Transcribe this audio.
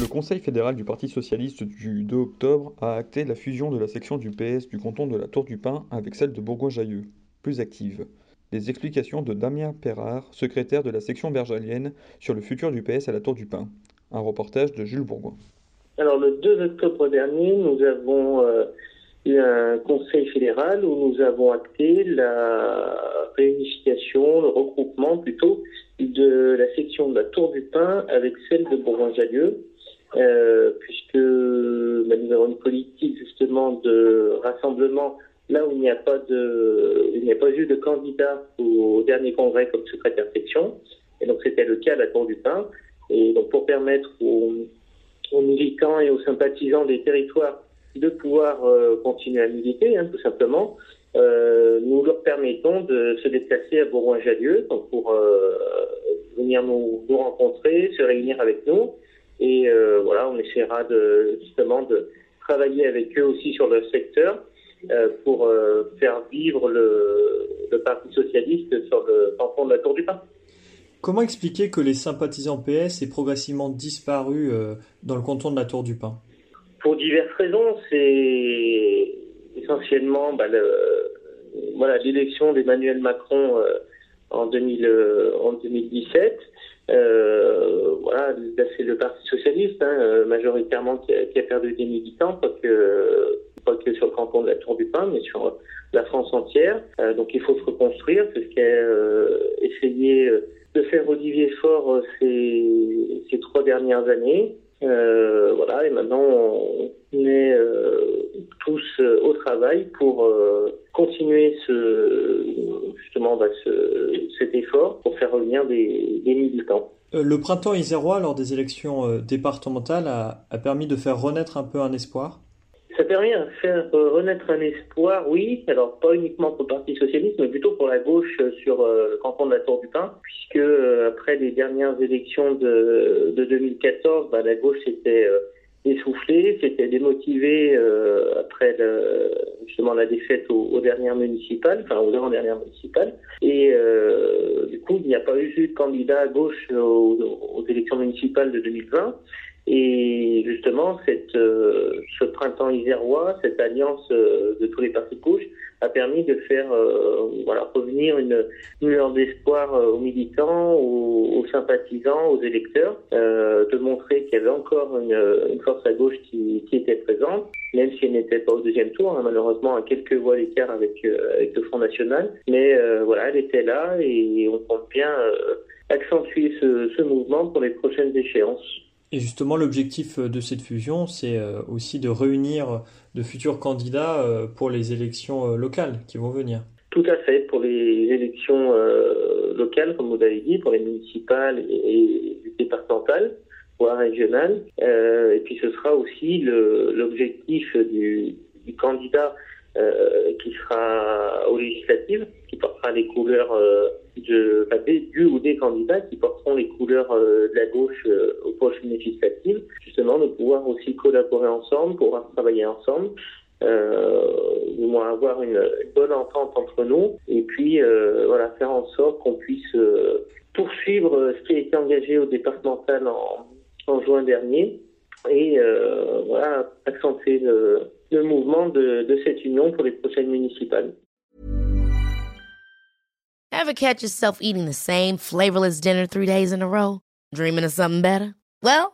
Le Conseil fédéral du Parti socialiste du 2 octobre a acté la fusion de la section du PS du canton de la Tour du Pin avec celle de Bourgoin-Jallieu, plus active. Les explications de Damien Perrard, secrétaire de la section bergalienne, sur le futur du PS à la Tour du Pin. Un reportage de Jules Bourgoin. Alors le 2 octobre dernier, nous avons euh, eu un conseil fédéral où nous avons acté la réunification, le regroupement plutôt, de la section de la Tour du Pin avec celle de Bourgoin-Jallieu puisque bah, nous avons une politique justement de rassemblement là où il n'y a pas de, il n'y a pas eu de candidat au, dernier congrès comme secrétaire section, et donc c'était le cas à la Tour du Pin. Et donc pour permettre aux, militants et aux sympathisants des territoires de pouvoir euh, continuer à militer, hein, tout simplement, euh, nous leur permettons de se déplacer à Bourgoin-Jallieu pour euh, venir nous, nous rencontrer, se réunir avec nous et euh, voilà, on essaiera de, justement de travailler avec eux aussi sur le secteur euh, pour euh, faire vivre le, le, Parti socialiste sur le canton de la Tour du Pin. Comment expliquer que les sympathisants PS aient progressivement disparu dans le canton de la Tour du Pin? Pour diverses raisons. C'est essentiellement bah, voilà l'élection d'Emmanuel Macron en, 2000, en 2017 euh, voilà, c'est le Parti socialiste hein, euh, majoritairement qui a, perdu des militants, pas que, pas que sur le canton de la Tour du Pin, mais sur la France entière. Euh, donc il faut se reconstruire, c'est ce qu'a euh, essayé de faire Olivier Faure ces trois dernières années. voilà, et maintenant on est tous au travail pour continuer ce, justement bah, ce, cet effort pour faire revenir des, des militants. Euh, le printemps isérois, lors des élections euh, départementales, a, a, permis de faire renaître un peu un espoir? Ça a permis de faire euh, renaître un espoir, oui. Alors, pas uniquement pour le Parti Socialiste, mais plutôt pour la gauche sur le canton de la Tour du Pin, puisque après les dernières élections de, de 2014, bah, la gauche s'était essoufflé, c'était démotivé euh, après le, justement la défaite aux, dernières municipales, enfin aux avant-dernières municipales. Et euh, du coup, il n'y a pas eu de candidat à gauche aux, aux élections municipales de 2020. Et justement, cette, euh, ce printemps isérois, cette alliance euh, de tous les partis de gauche, a permis de faire euh, voilà, revenir une, lueur d'espoir aux militants, aux, sympathisants, aux électeurs, de montrer qu'il y avait encore une, force à gauche qui, était présente, même si elle n'était pas au deuxième tour, hein, malheureusement à quelques voix d'écart avec, avec le Front National. Mais voilà, elle était là et on compte bien accentuer ce, mouvement pour les prochaines échéances. Et justement, l'objectif euh, de cette fusion, c'est euh, aussi de réunir de futurs candidats euh, pour les élections locales qui vont venir. Tout à fait, pour les élections locales, comme vous l'avez dit, pour les municipales et, départementales, voire régionales. et puis ce sera aussi l'objectif du, du, candidat qui sera aux législatives, qui portera les couleurs de, enfin, du ou des candidats qui porteront les couleurs euh, de la gauche euh, aux prochaines législatives, justement de pouvoir aussi collaborer ensemble, pouvoir travailler ensemble, euh, du moins avoir une, bonne entente entre nous, et puis euh, voilà faire en sorte qu'on puisse poursuivre ce qui a été engagé au départemental en, en juin dernier, et voilà accentuer le, le mouvement de, de cette union pour les prochaines municipales. Ever catch yourself eating the same flavorless dinner three days in a row? Dreaming of something better? Well,